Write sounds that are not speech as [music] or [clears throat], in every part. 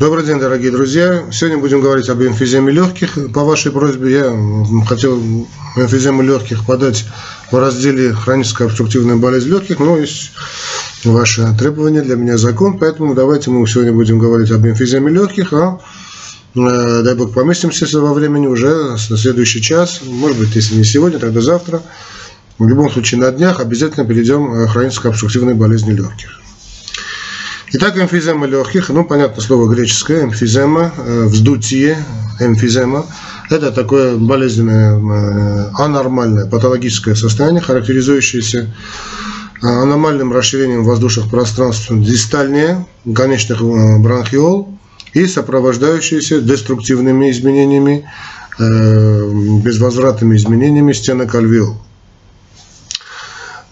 Добрый день, дорогие друзья. Сегодня будем говорить об эмфиземе легких. По вашей просьбе я хотел эмфизему легких подать в разделе хроническая обструктивная болезнь легких, но есть ваши требования для меня закон, поэтому давайте мы сегодня будем говорить об эмфиземе легких, а э, дай бог поместимся во времени уже на следующий час, может быть, если не сегодня, тогда завтра. В любом случае на днях обязательно перейдем к хронической обструктивной болезни легких. Итак, эмфизема легких, ну, понятно слово греческое, эмфизема, э, вздутие, эмфизема. Это такое болезненное, э, анормальное, патологическое состояние, характеризующееся э, аномальным расширением воздушных пространств дистальнее конечных бронхиол и сопровождающиеся деструктивными изменениями, безвозвратными изменениями стенок альвеол.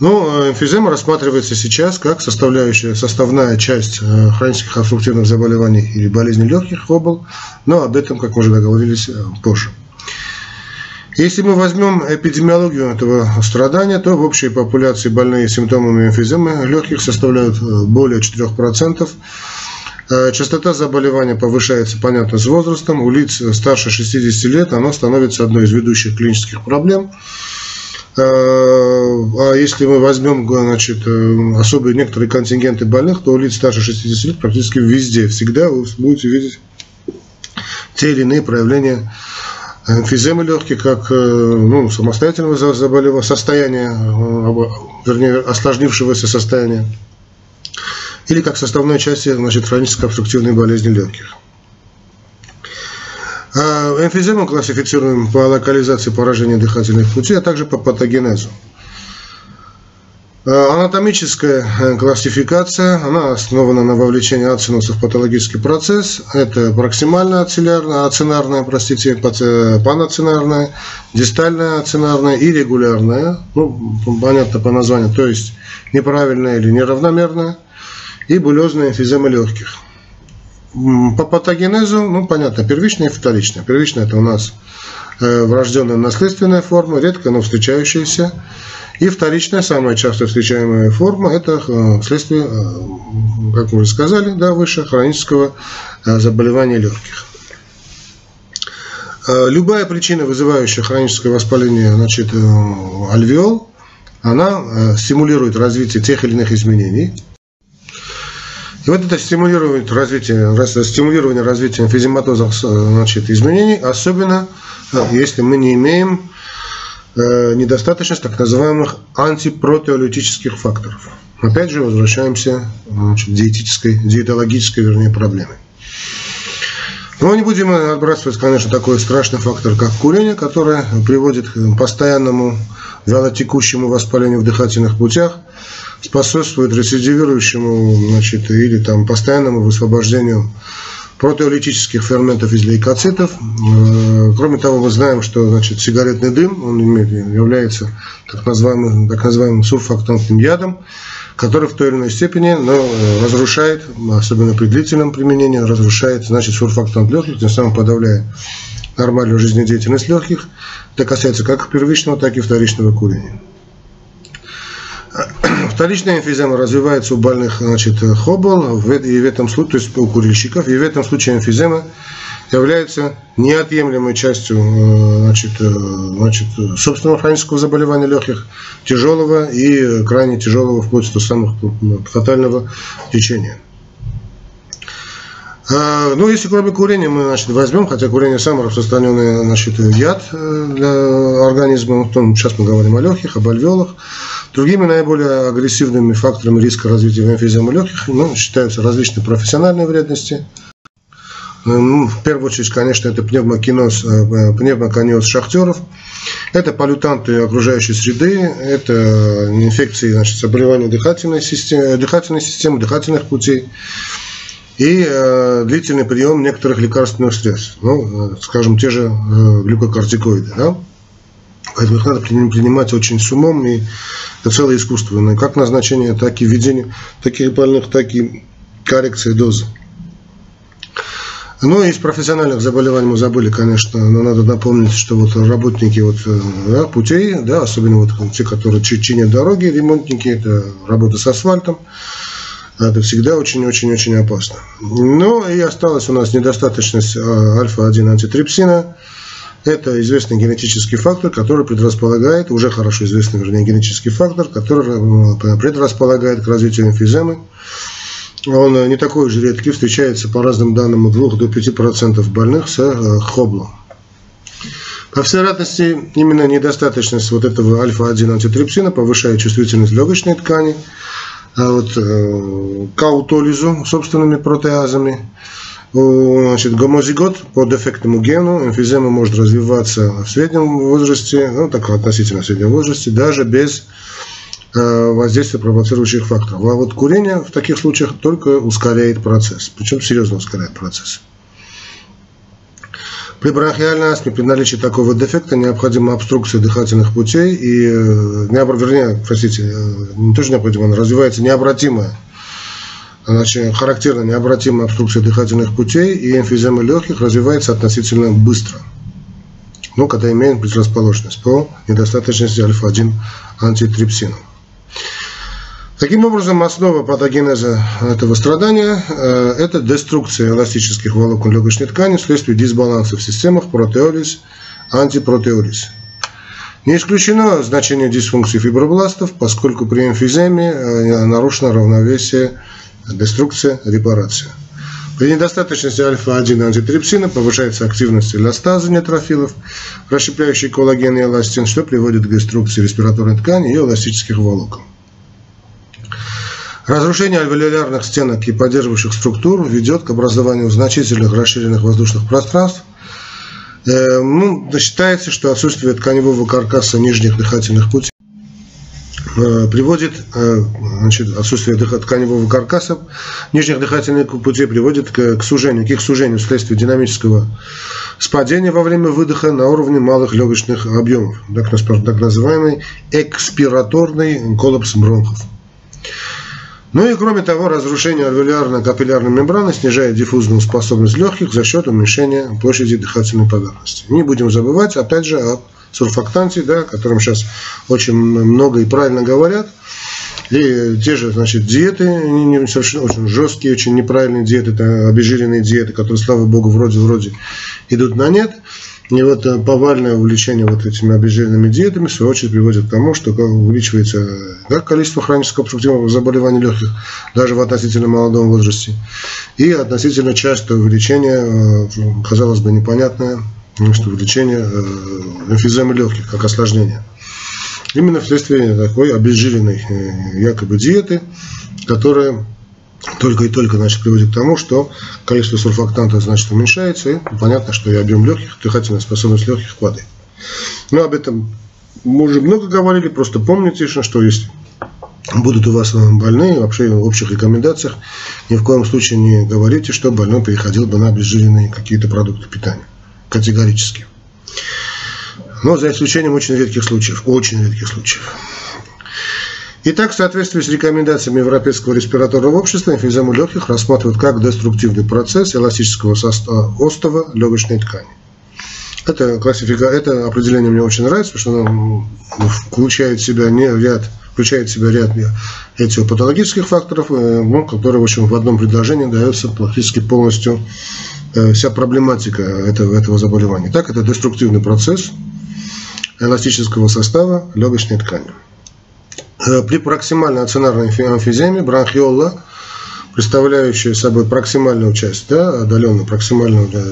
Ну, эмфизема рассматривается сейчас как составляющая, составная часть э, хронических обструктивных заболеваний или болезней легких обл, но об этом, как мы уже договорились, э, позже. Если мы возьмем эпидемиологию этого страдания, то в общей популяции больные симптомами эмфиземы легких составляют э, более 4%. Частота заболевания повышается, понятно, с возрастом. У лиц старше 60 лет оно становится одной из ведущих клинических проблем – Э, а если мы возьмем значит, э, особые некоторые контингенты больных, то у лиц старше 60 лет практически везде, всегда вы будете видеть те или иные проявления эмфиземы легких, как э, ну, самостоятельного заболевания, состояния, вернее, осложнившегося состояния, или как составной части значит, хронической обструктивной болезни легких. А, эмфизему классифицируем по локализации поражения дыхательных путей, а также по патогенезу. А, анатомическая э, классификация, она основана на вовлечении ацинуса в патологический процесс. Это проксимальная ацинарная, ацинарная, простите, панацинарная, дистальная ацинарная и регулярная. Ну, понятно по названию, то есть неправильная или неравномерная. И булезная эмфизема легких. По патогенезу, ну понятно, первичная и вторичная. Первичная это у нас э, врожденная наследственная форма, редко, но встречающаяся. И вторичная, самая часто встречаемая форма, это э, следствие, э, как мы уже сказали, да, выше, хронического заболевания легких. Любая причина, вызывающая хроническое воспаление значит, альвеол, она стимулирует развитие тех или иных изменений, и вот это стимулирование развития, стимулирование развития эмфизематозных значит, изменений, особенно э, если мы не имеем э, недостаточность так называемых антипротеолитических факторов. Опять же, возвращаемся значит, диетической, диетологической, вернее, проблемы. Но не будем отбрасывать, конечно, такой страшный фактор, как курение, которое приводит к постоянному вялотекущему воспалению в дыхательных путях, способствует рецидивирующему значит, или там, постоянному высвобождению протеолитических ферментов из лейкоцитов. Э, кроме того, мы знаем, что значит, сигаретный дым он имеет, является так называемым, так называемым сурфактантным ядом, который в той или иной степени но, э, разрушает, особенно при длительном применении, разрушает значит, сурфактант легких, тем самым подавляя нормальную жизнедеятельность легких. Это касается как первичного, так и вторичного курения. Вторичная эмфизема развивается у больных значит, хобл, и в этом случае, то есть у курильщиков, и в этом случае эмфизема является неотъемлемой частью э, значит, э, значит, собственного хронического заболевания легких, тяжелого и крайне тяжелого, вплоть до самого фатального течения. Ну, если кроме курения мы значит, возьмем, хотя курение самый распространенный значит, яд э, для организма, то сейчас мы говорим о легких, об альвеолах, Другими наиболее агрессивными факторами риска развития эмфиземы легких ну, считаются различные профессиональные вредности. Ну, в первую очередь, конечно, это пневмокиноз, э, пневмокониоз шахтеров. Это полютанты окружающей среды, это инфекции, значит, заболевания дыхательной системы, дыхательной системы, дыхательных путей и э, длительный прием некоторых лекарственных средств, ну, э, скажем, те же э, глюкокортикоиды. Да? Поэтому их надо принимать очень с умом, и это целое искусство. Ну, как назначение, так и введение таких больных, так и коррекция дозы. Ну, из профессиональных заболеваний мы забыли, конечно, но надо напомнить, что вот работники вот, э, да, путей, да, особенно вот те, которые чинят дороги, ремонтники, это работа с асфальтом, Это всегда очень-очень-очень опасно. Ну и осталась у нас недостаточность альфа-1 антитрипсина. Это известный генетический фактор, который предрасполагает, уже хорошо известный, вернее, генетический фактор, который предрасполагает к развитию эмфиземы. Он не такой же редкий, встречается по разным данным от 2 до 5% больных с э, хоблом. По всей вероятности, именно недостаточность вот этого альфа-1 антитрипсина повышает чувствительность легочной ткани, а вот, э, к аутолизу собственными протеазами. Значит, гомозигот по дефектному гену, эмфизема может развиваться в среднем возрасте, ну так относительно среднем возрасте, даже без э, воздействия провоцирующих факторов. А вот курение в таких случаях только ускоряет процесс, причем серьезно ускоряет процесс. При бронхиальной астме при наличии такого дефекта необходима обструкция дыхательных путей и, э, не, вернее, простите, э, не тоже необходимо, она развивается необратимая, значит, характерно необратимая обструкция дыхательных путей и эмфизема легких развивается относительно быстро. Ну, когда имеем предрасположенность по недостаточности альфа-1 антитрипсина. Таким образом, основа патогенеза этого страдания э, – это деструкция эластических волокон легочной ткани вследствие дисбаланса в системах протеолиз, антипротеолиз. Не исключено значение дисфункции фибробластов, поскольку при эмфиземе э, нарушено равновесие деструкция, репарация. При недостаточности альфа-1 антитрипсина повышается активность эластаза нейтрофилов, расщепляющий коллаген и эластин, что приводит к деструкции респираторной ткани и эластических волокон. Разрушение альвеолярных стенок и поддерживающих структур ведет к образованию значительных расширенных воздушных пространств. Э, ну, считается, что отсутствие тканевого каркаса нижних дыхательных путей приводит, э, значит, отсутствие тканевого каркаса нижних дыхательных путей приводит к, к сужению, к их сужению вследствие динамического спадения во время выдоха на уровне малых легочных объемов, так, так называемый экспираторный коллапс бронхов. Ну и кроме того, разрушение альвеолярно-капиллярной мембраны снижает диффузную способность легких за счет уменьшения площади дыхательной поверхности. Не будем забывать, опять же, о сурфактанте, да, о котором сейчас очень много и правильно говорят. И те же, значит, диеты, не, совершенно очень жесткие, очень неправильные диеты, это обезжиренные диеты, которые, слава богу, вроде-вроде идут на нет. И вот э, повальное увлечение вот этими обезжиренными диетами, в свою очередь, приводит к тому, что увеличивается как количество хронического обструктивного заболеваний легких, даже в относительно молодом возрасте, и относительно частое увеличение, э, казалось бы, непонятное, что увеличение э, эмфиземы легких, как осложнение. Именно вследствие такой обезжиренной якобы диеты, которая только и только значит, приводит к тому, что количество сурфактанта значит, уменьшается, и понятно, что и объем легких, дыхательная способность легких падает. Но об этом мы уже много говорили, просто помните, что если будут у вас больные, вообще в общих рекомендациях, ни в коем случае не говорите, что больной переходил бы на обезжиренные какие-то продукты питания. Категорически. Но за исключением очень редких случаев. Очень редких случаев. Итак, в соответствии с рекомендациями Европейского респираторного общества, эмфизему легких рассматривают как деструктивный процесс эластического состава остова легочной ткани. Это, классифика... это определение мне очень нравится, потому что оно включает в себя не ряд включает в себя ряд этиопатологических факторов, э, ну, которые в, общем, в одном предложении дается практически полностью вся проблематика этого, этого заболевания. Так, это деструктивный процесс эластического состава легочной ткани. Э, при проксимальной ацинарной эмфиземе бронхиола, представляющая собой проксимальную часть, да, отдаленную проксимальную, да,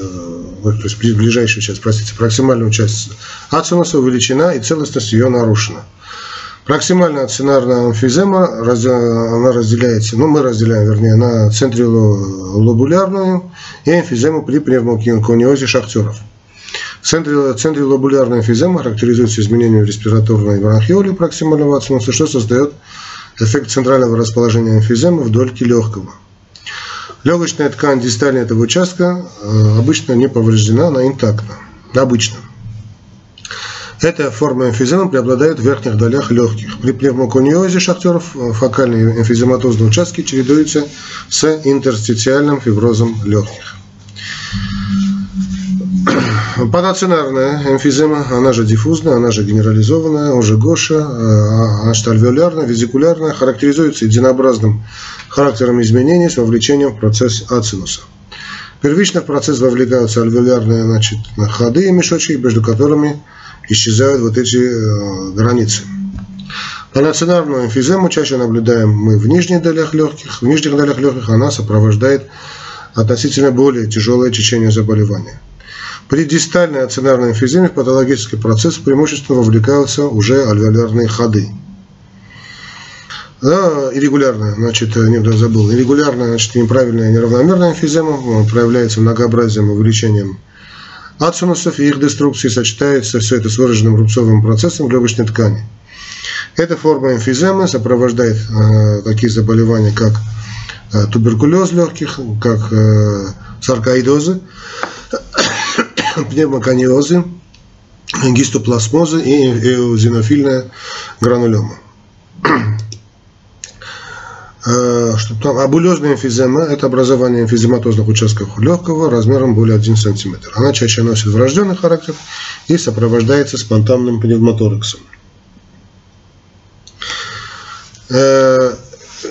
то есть ближайшую часть, простите, проксимальную часть ацинуса увеличена и целостность ее нарушена. Проксимальная ацинарная эмфизема, она разделяется, ну мы разделяем, вернее, на центрилобулярную и эмфизему при пневмокониозе шахтеров. Лобулярной эмфиземы характеризуется изменением респираторной бронхиоли проксимального ацинуса, что создает эффект центрального расположения эмфиземы в дольке легкого. Легочная ткань дистальная этого участка э, обычно не повреждена, она интактна. Обычно. Эта форма эмфиземы преобладает в верхних долях легких. При пневмокониозе шахтеров э, фокальные эмфизематозные участки чередуются с интерстициальным фиброзом легких. [clears throat] Панацинарная эмфизема, она же диффузная, она же генерализованная, уже Гоша, э, она же альвеолярная, визикулярная, характеризуется единообразным характером изменений с вовлечением в процесс ацинуса. Первично в процесс вовлекаются альвеолярные значит, ходы и мешочки, между которыми исчезают вот эти э, границы. Панацинарную эмфизему чаще наблюдаем мы в нижних долях легких. В нижних долях легких она сопровождает относительно более тяжелое течение заболевания. При дистальной ацинарной эмфиземе в патологический процесс преимущественно вовлекаются уже альвеолярные ходы. Да, иррегулярная, значит, не забыл, иррегулярная, значит, неправильная неравномерная эмфизема проявляется многообразием увеличением ацинусов и их деструкции, сочетается все это с выраженным рубцовым процессом легочной ткани. Эта форма эмфиземы сопровождает э, такие заболевания, как э, туберкулез легких, как э, саркоидозы, [coughs] пневмокониозы, гистоплазмозы и эозинофильная гранулема. Э, что там, абулезная эмфизема – это образование эмфизематозных участков легкого размером более 1 см. Она чаще носит врожденный характер и сопровождается спонтанным пневмотораксом. Э,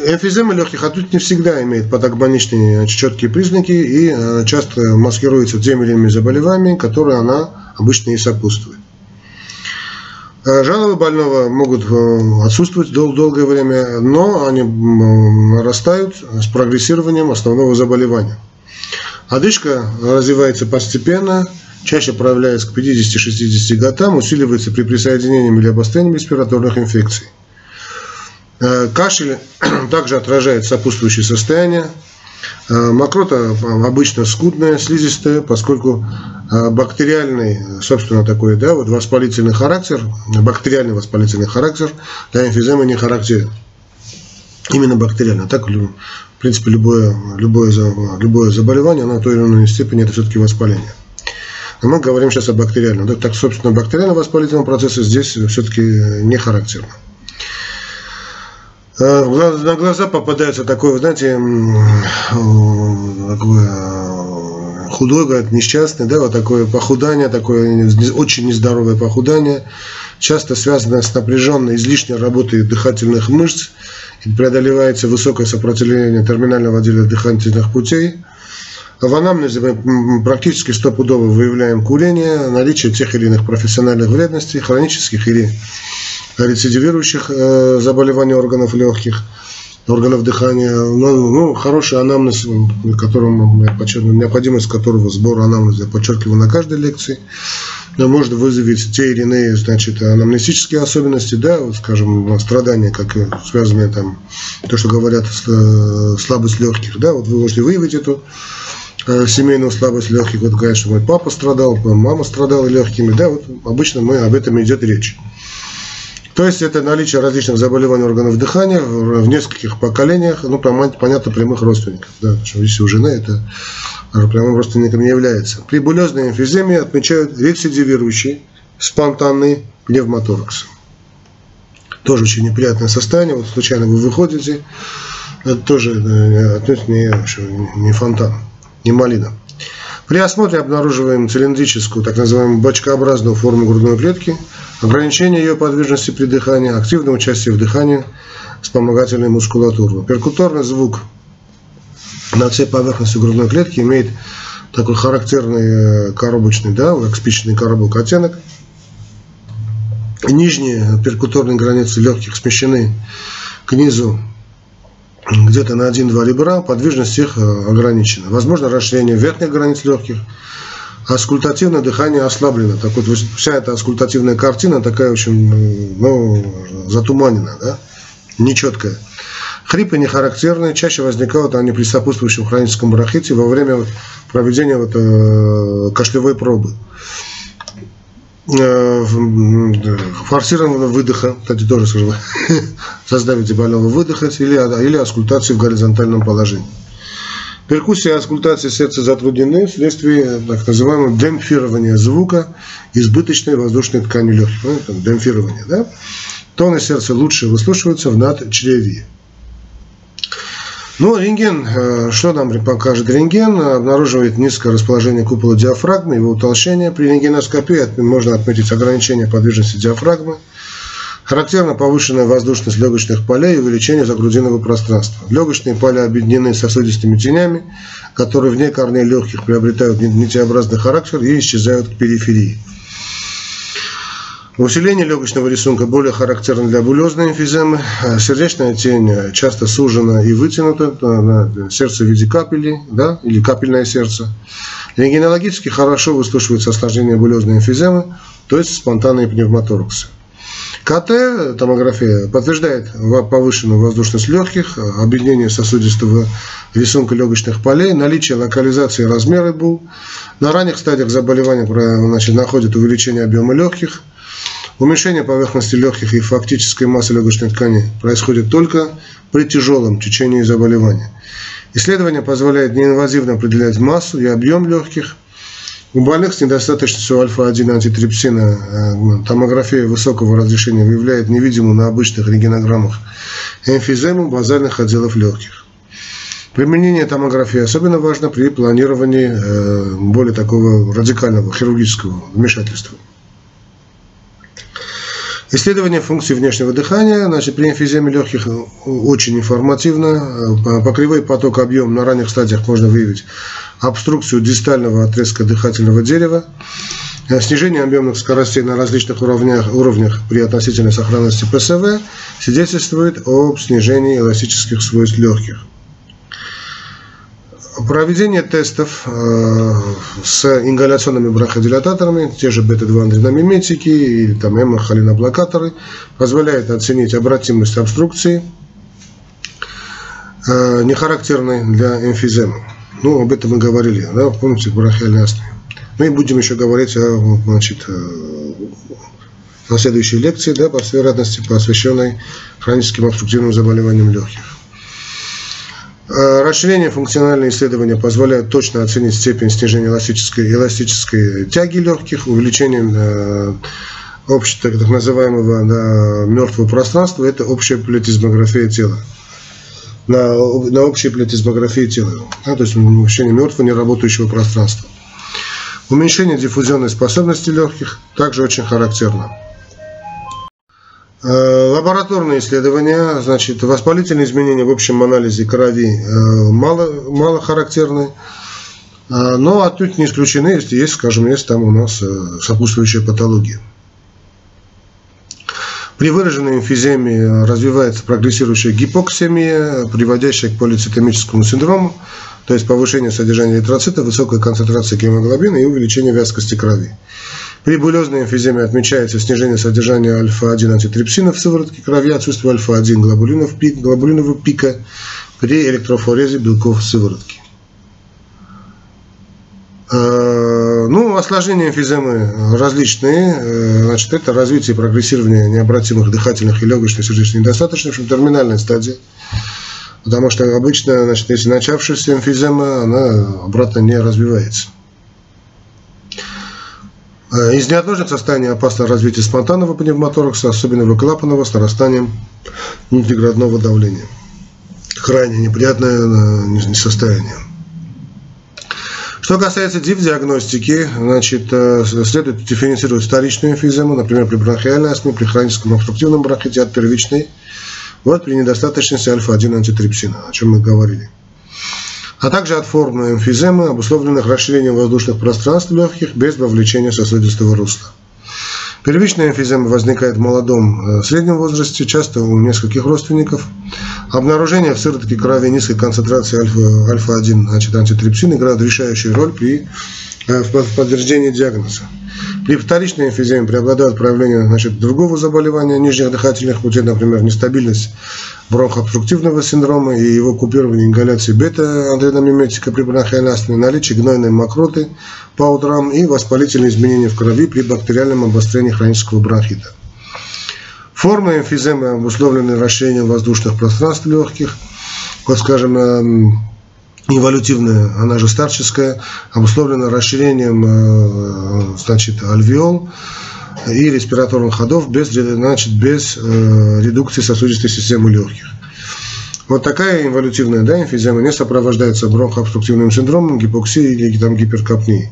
Эмфизема легких отнюдь не всегда имеет патогноничные четкие признаки и э, часто маскируется теми или иными заболеваниями, которые она обычно и сопутствует. Э, жалобы больного могут э, отсутствовать дол долгое время, но они нарастают с прогрессированием основного заболевания. Одышка развивается постепенно, чаще проявляется к 50-60 годам, усиливается при присоединении или обострении респираторных инфекций. Э, кашель [clears throat] также отражает сопутствующее состояние. Э, мокрота обычно скудная, слизистая, поскольку бактериальный, собственно, такой, да, вот воспалительный характер, бактериальный воспалительный характер для эмфиземы не характерен. Именно бактериально. Так, в принципе, любое, любое, любое заболевание, оно в той или иной степени это все-таки воспаление. Но мы говорим сейчас о бактериальном. Так, собственно, бактериальном воспалительном процессе здесь все-таки не характерно. Э, на глаза попадается такое, знаете, такое худой, говорят, несчастный, да, вот такое похудание, такое очень нездоровое похудание, часто связано с напряженной, излишней работой дыхательных мышц, и преодолевается высокое сопротивление терминального отдела дыхательных путей. В анамнезе мы практически стопудово выявляем курение, наличие тех или иных профессиональных вредностей, хронических или рецидивирующих э, заболеваний органов легких, органов дыхания. Ну, ну, хороший анамнез, которому я подчеркиваю, необходимость которого сбора анамнеза я подчеркиваю на каждой лекции, может вызвать те или иные значит, анамнестические особенности, да, вот, скажем, страдания, как связанные там, то, что говорят, э, слабость легких, да, вот вы можете выявить эту э, семейную слабость легких, вот говорят, что мой папа страдал, мама страдала легкими, да, вот обычно мы об этом идет речь. То есть это наличие различных заболеваний органов дыхания в нескольких поколениях, ну, понятно, прямых родственников. Да, что если у жены это прямым родственником не является. При булезной эмфиземе отмечают рецидивирующий спонтанный пневмоторакс. Тоже очень неприятное состояние. Вот случайно вы выходите, это тоже э, отнюдь не, не фонтан, не малина. При осмотре обнаруживаем цилиндрическую, так называемую бочкообразную форму грудной клетки – ограничение ее подвижности при дыхании, активное участие в дыхании, вспомогательной мускулатуры. Перкуторный звук на всей поверхности грудной клетки имеет такой характерный э, коробочный, да, как спичечный коробок оттенок. Нижние перкуторные границы легких смещены к низу где-то на 1-2 ребра, подвижность их э, ограничена. Возможно расширение верхних границ легких, аскультативное дыхание ослаблено. Так вот, вся эта аскультативная картина такая очень, ну, затуманена, да, нечеткая. Хрипы не характерные, чаще возникают они при сопутствующем хроническом бронхите во время проведения вот, э, кашлевой пробы. Э, форсированного выдоха, кстати, тоже скажу, [laughs] создавите больного выдохать или, или аскультации в горизонтальном положении. Перкуссия и аскультация сердца затруднены вследствие так называемого демпфирования звука избыточной воздушной ткани легких. Ну, демпфирование, да? Тоны сердца лучше выслушиваются в надчревье. Ну, рентген, э, что нам покажет рентген? Обнаруживает низкое расположение купола диафрагмы, его утолщение. При рентгеноскопии можно отметить ограничение подвижности диафрагмы. Характерна повышенная воздушность легочных полей и увеличение загрудинного пространства. Легочные поля объединены сосудистыми тенями, которые вне корней легких приобретают нитеобразный характер и исчезают к периферии. Усиление легочного рисунка более характерно для булезной эмфиземы. Сердечная тень часто сужена и вытянута на сердце в виде капели да, или капельное сердце. Рентгенологически хорошо выслушивается осложнение булезной эмфиземы, то есть спонтанные пневмотораксы. КТ, томография, подтверждает повышенную воздушность легких, объединение сосудистого рисунка легочных полей, наличие локализации размера БУ. На ранних стадиях заболевания значит, находят увеличение объема легких – Уменьшение поверхности легких и фактической массы легочной ткани происходит только при тяжелом течении заболевания. Исследование позволяет неинвазивно определять массу и объем легких. У больных с недостаточностью альфа-1 антитрипсина э, томография высокого разрешения выявляет невидимую на обычных рентгенограммах эмфизему базальных отделов легких. Применение томографии особенно важно при планировании э, более такого радикального хирургического вмешательства. Исследование функции внешнего дыхания, значит, при эмфиземе легких очень информативно. По кривой поток объем на ранних стадиях можно выявить обструкцию дистального отрезка дыхательного дерева, снижение объемных скоростей на различных уровнях, уровнях при относительной сохранности ПСВ свидетельствует об снижении эластических свойств легких. Проведение тестов э, с ингаляционными бронходилататорами, те же бета-2-адреномиметики или там эмохолиноблокаторы, позволяет оценить обратимость обструкции, э, не характерной для эмфиземы. Ну, об этом мы говорили, да, помните, бронхиальной астме. Мы будем еще говорить о, значит, э, на следующей лекции, да, по всей вероятности, посвященной хроническим обструктивным заболеваниям легких. Э, расширение функциональные исследования позволяют точно оценить степень снижения эластической, эластической тяги легких, увеличение э, общего, так называемого да, мертвого пространства, это общая плетизмография тела. На, на общей плетизмографии тела, да, то есть увеличение мертвого неработающего пространства. Уменьшение диффузионной способности легких также очень характерно. Э, лабораторные исследования, значит, воспалительные изменения в общем анализе крови э, мало, мало характерны, э, но отнюдь не исключены, если есть, скажем, есть там у нас сопутствующая патология. При выраженной эмфиземе развивается прогрессирующая гипоксемия, приводящая к полицитемическому синдрому, то есть повышение содержания эритроцита, высокая концентрация гемоглобина и увеличение вязкости крови. При булезной эмфиземе отмечается снижение содержания альфа-1 антитрипсина в сыворотке крови, отсутствие альфа-1 глобулинов, пик, глобулинового пика при электрофорезе белков сыворотки. А, ну, осложнения эмфиземы различные. Э, значит, это развитие и прогрессирование необратимых дыхательных и легочных сердечных недостаточных, в общем, терминальной стадии. Потому что обычно, значит, если начавшаяся эмфизема, она обратно не развивается. Э, из неотложных состояний опасно развитие спонтанного пневмоторакса, особенно клапанного с нарастанием внутриградного давления. Крайне неприятное э, состояние. Что касается ДИВ-диагностики, значит, э, следует дифференцировать вторичную эмфизему, например, при бронхиальной астме, при хроническом обструктивном бронхите от первичной, вот при недостаточности альфа-1 антитрипсина, о чем мы говорили а также от формы эмфиземы, обусловленных расширением воздушных пространств легких без вовлечения сосудистого русла. Первичная эмфизема возникает в молодом э, среднем возрасте, часто у нескольких родственников. Обнаружение в сыворотке крови низкой концентрации альфа-1 альфа значит, антитрипсин играет решающую роль при в подтверждении диагноза. При вторичной эмфиземе преобладают проявления значит, другого заболевания нижних дыхательных путей, например, нестабильность бронхообструктивного синдрома и его купирование ингаляции бета-адреномиметика при бронхиальной астме, наличие гнойной мокроты по утрам и воспалительные изменения в крови при бактериальном обострении хронического бронхита. Формы эмфиземы обусловлены расширением воздушных пространств легких, вот скажем, эм, эволютивная, она же старческая, обусловлена расширением э, значит, альвеол и респираторных ходов без, значит, без э, редукции сосудистой системы легких. Вот такая инволютивная да, эмфизема не сопровождается бронхообструктивным синдромом, гипоксией или там, гиперкапнией.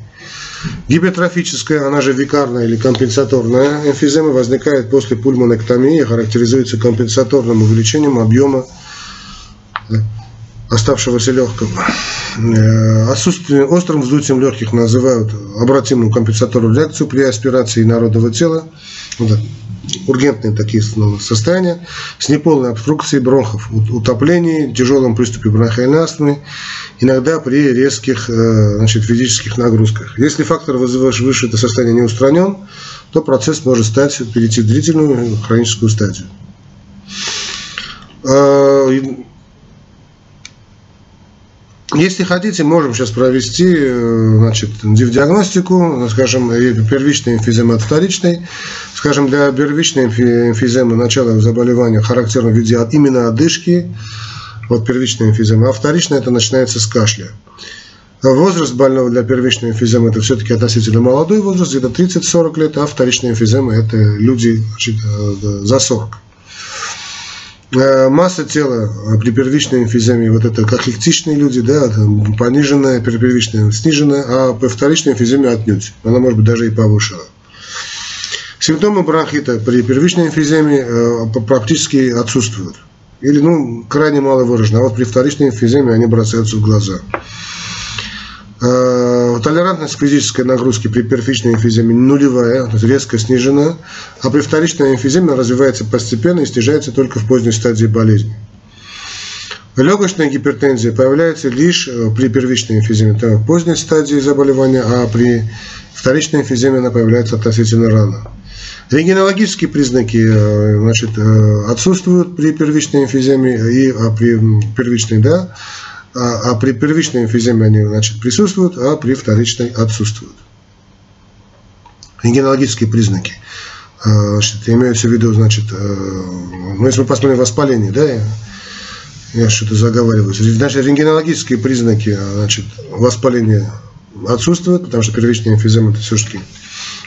Гипертрофическая, она же викарная или компенсаторная эмфизема возникает после пульмонэктомии и характеризуется компенсаторным увеличением объема оставшегося легкого. Э, отсутствие острым вздутием легких называют обратимую компенсаторную реакцию при аспирации народного тела. Вот ургентные такие состояния, с неполной обструкцией бронхов, утоплении, тяжелом приступе бронхиальной астмы, иногда при резких э, значит, физических нагрузках. Если фактор, вызывающий выше это состояние, не устранен, то процесс может стать, перейти в длительную хроническую стадию. Если хотите, можем сейчас провести э, значит, диагностику, скажем, первичной эмфиземы от вторичной. Скажем, для первичной эмфиземы начало заболевания характерно в виде именно одышки, вот первичная эмфизема, а вторичная это начинается с кашля. Возраст больного для первичной эмфиземы это все-таки относительно молодой возраст, где-то 30-40 лет, а вторичная эмфизема это люди значит, э, за 40. Э, масса тела при первичной эмфиземе, вот это как лектичные люди, да, пониженная, при первичной сниженная, а при вторичной эмфиземе отнюдь. Она может быть даже и повышена. Симптомы бронхита при первичной эмфиземе э, практически отсутствуют. Или, ну, крайне мало выражены. А вот при вторичной эмфиземе они бросаются в глаза. Э, толерантность к физической нагрузке при первичной эмфиземе нулевая, резко снижена, а при вторичной эмфиземе развивается постепенно и снижается только в поздней стадии болезни. Легочная гипертензия появляется лишь э, при первичной эмфиземе, это в поздней стадии заболевания, а при вторичной эмфиземе она появляется относительно рано. Рентгенологические признаки э, значит, отсутствуют при первичной эмфиземе и а при первичной, да, а, а при первичной эмфиземе они значит, присутствуют, а при вторичной отсутствуют. Рентгенологические признаки. А, значит, имеются в виду, значит, э, ну, если мы посмотрим воспаление, да, я, что-то заговариваюсь. Значит, рентгенологические признаки значит, воспаления отсутствуют, потому что первичная эмфизема это все-таки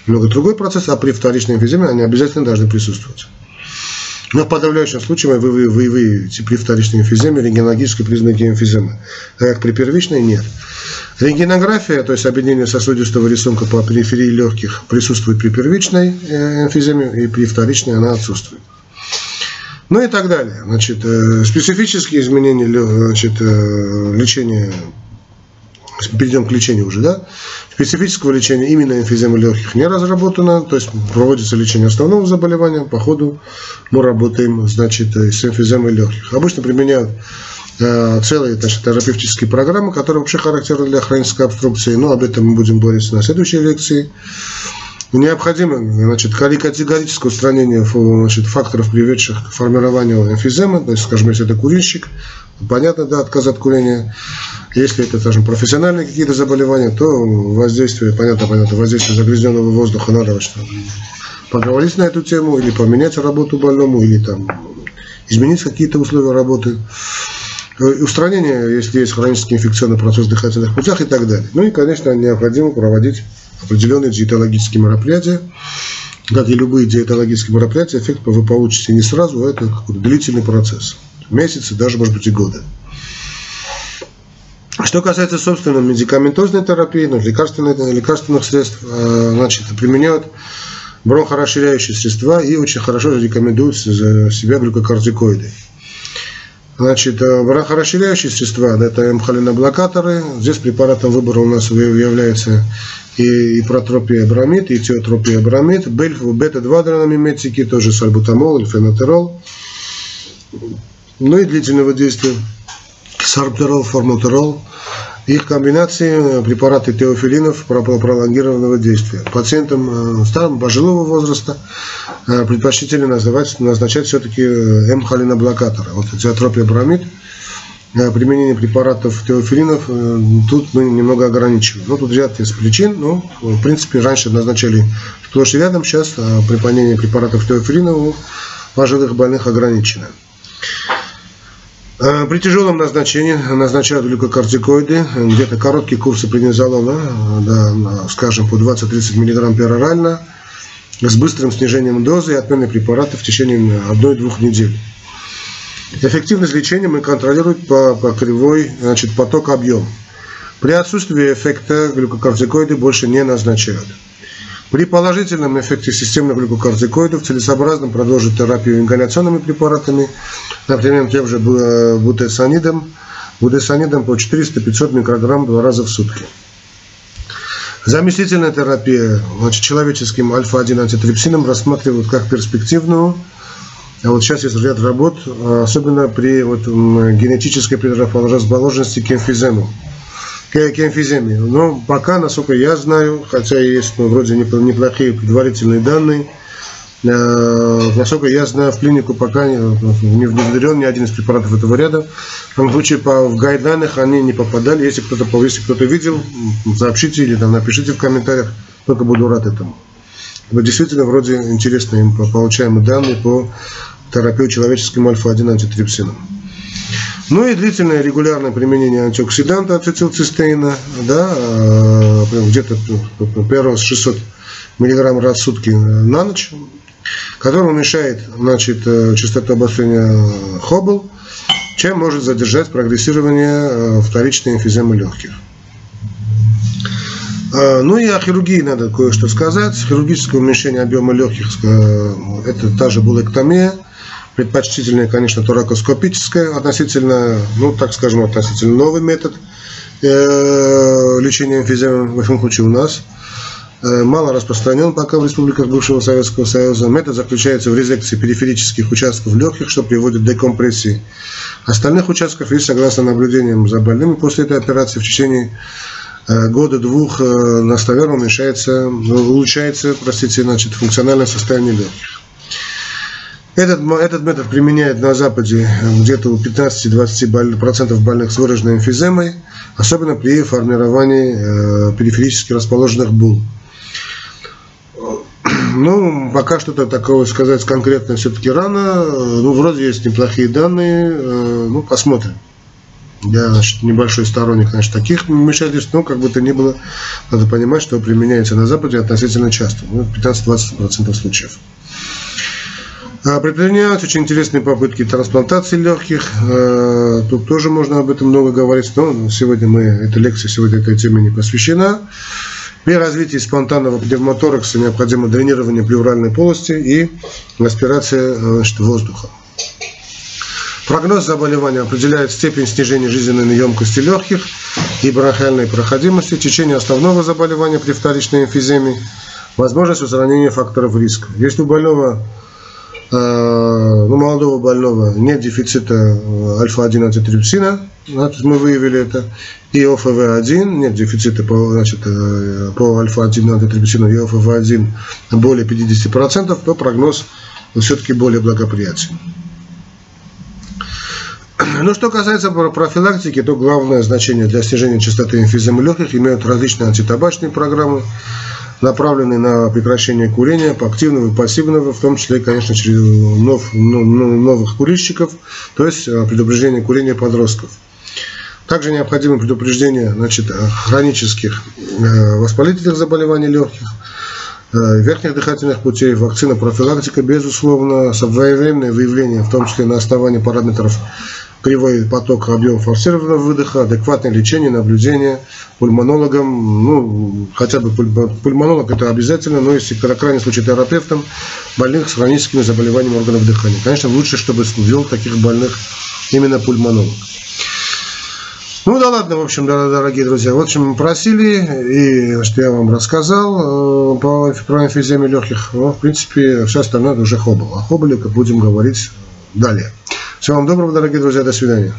много другой процесс, а при вторичной эмфиземе они обязательно должны присутствовать. Но в подавляющем случае вы, вы, вы выявите при вторичной эмфиземе рентгенологические признаки эмфиземы, так как при первичной нет. Рентгенография, то есть объединение сосудистого рисунка по периферии легких, присутствует при первичной э, эмфиземе и при вторичной она отсутствует. Ну и так далее. Значит, э, специфические изменения значит, э, лечения перейдем к лечению уже, да, специфического лечения именно эмфиземы легких не разработано, то есть проводится лечение основного заболевания, по ходу мы работаем, значит, с эмфиземой легких. Обычно применяют э, целые значит, терапевтические программы, которые вообще характерны для хронической обструкции, но об этом мы будем говорить на следующей лекции. Необходимо значит, категорическое устранение значит, факторов, приведших к формированию эмфиземы, то есть, скажем, если это курильщик, понятно, да, отказ от курения. Если это, скажем, профессиональные какие-то заболевания, то воздействие, понятно, понятно, воздействие загрязненного воздуха надо что поговорить на эту тему, или поменять работу больному, или там изменить какие-то условия работы. Устранение, если есть хронический инфекционный процесс в дыхательных путях и так далее. Ну и, конечно, необходимо проводить определенные диетологические мероприятия. Как и любые диетологические мероприятия, эффект вы получите не сразу, а это длительный процесс месяцы, даже, может быть, и годы. Что касается, собственно, медикаментозной терапии, ну, лекарственных, лекарственных средств, э, значит, применяют бронхорасширяющие средства и очень хорошо рекомендуют себя глюкокортикоиды. Значит, э, бронхорасширяющие средства, это мхалиноблокаторы. Здесь препаратом выбора у нас является и, и протропия бромид, и теотропия бромид, бета-2 драномиметики, тоже сальбутамол фенотерол ну и длительного действия. Сарбтерол, формутерол. Их комбинации препараты теофилинов пролонгированного действия. Пациентам э, старым, пожилого возраста э, предпочтительно называть, назначать все-таки э, М-холиноблокаторы. Вот диатропия бромид, применение препаратов теофилинов тут мы немного ограничиваем. Ну, тут ряд из причин, но в принципе раньше назначали сплошь и рядом, сейчас применение препаратов теофилинов у пожилых больных ограничено. Э, при тяжелом назначении назначают глюкокортикоиды, где-то короткие курсы преднизолона, да, скажем, по 20-30 мг перорально, с быстрым снижением дозы и отменой препарата в течение одной-двух недель. Эффективность лечения мы контролируем по, по кривой значит, поток-объем. При отсутствии эффекта глюкокортикоиды больше не назначают. При положительном эффекте системных глюкокортикоидов целесообразно продолжить терапию ингаляционными препаратами, например, тем же бутесонидом, бутесонидом по 400-500 микрограмм два раза в сутки. Заместительная терапия значит, человеческим альфа-1 антитрипсином рассматривают как перспективную. А вот сейчас есть ряд работ, особенно при вот, генетической предрасположенности к эмфизему к эмфиземе. Но пока, насколько я знаю, хотя есть ну, вроде неплохие предварительные данные, э, насколько я знаю, в клинику пока не, не внедрен ни один из препаратов этого ряда. В том случае по, в гайдлайнах они не попадали. Если кто-то если кто-то видел, сообщите или там, напишите в комментариях, только буду рад этому. Но действительно, вроде интересные получаемые данные по терапии человеческим альфа-1 антитрипсином. Ну и длительное регулярное применение антиоксиданта ацетилцистеина, да, э, где-то первого 600 мг раз в сутки на ночь, который уменьшает значит, э, частоту обострения Хоббл, чем может задержать прогрессирование э, вторичной эмфиземы легких. Ну и о хирургии надо кое-что сказать. Хирургическое уменьшение объема легких – это та же булэктомия – Предпочтительнее, конечно, торакоскопическое, относительно, ну, так скажем, относительно новый метод э, лечения эмфиземы, в этом случае у нас. Э, мало распространен пока в республиках бывшего Советского Союза. Метод заключается в резекции периферических участков легких, что приводит к декомпрессии остальных участков и, согласно наблюдениям за больными после этой операции, в течение э, года-двух настоверно уменьшается, улучшается, простите, значит, функциональное состояние легких. Этот, этот метод применяют на Западе э, где-то у 15-20% больных с выраженной эмфиземой, особенно при формировании э, периферически расположенных бул. [clears throat] Ну, пока что-то такого сказать конкретно все-таки рано. Ну, вроде есть неплохие данные. Э, ну, посмотрим. Я значит, небольшой сторонник значит, таких вмешательств, но как бы то ни было, надо понимать, что применяется на Западе относительно часто, ну, 15-20% случаев. А, предпринимаются очень интересные попытки трансплантации легких. А, тут тоже можно об этом много говорить, но сегодня мы, эта лекция сегодня этой теме не посвящена. При развитии спонтанного пневмоторакса необходимо дренирование плевральной полости и аспирация значит, воздуха. Прогноз заболевания определяет степень снижения жизненной емкости легких и бронхиальной проходимости, течение основного заболевания при вторичной эмфиземе, возможность устранения факторов риска. Если у больного Э, ну, молодого больного нет дефицита э, альфа-1 антитрипсина, значит, мы выявили это, и ОФВ-1, нет дефицита по, значит, э, по альфа-1 антитрипсину и ОФВ-1 более 50%, то прогноз все-таки более благоприятен. Ну, что касается профилактики, то главное значение для снижения частоты эмфиземы легких имеют различные антитабачные программы, направленный на прекращение курения, активного и пассивного, в том числе, конечно, через нов, ну, ну, новых курильщиков, то есть э, предупреждение курения подростков. Также необходимо предупреждение значит, хронических э, воспалительных заболеваний легких, э, верхних дыхательных путей, вакцина, профилактика, безусловно, своевременное выявление, в том числе на основании параметров кривой поток, объем форсированного выдоха, адекватное лечение, наблюдение пульмонологом, ну, хотя бы пульмонолог это обязательно, но если в крайнем случае терапевтом больных с хроническими заболеваниями органов дыхания. Конечно, лучше, чтобы вел таких больных именно пульмонолог. Ну да ладно, в общем, дорогие друзья. В общем, просили, и что я вам рассказал э, по, про эмфиземию легких. Ну, в принципе, все остальное уже хоббл. О хоббле будем говорить далее. Всего вам доброго, дорогие друзья. До свидания.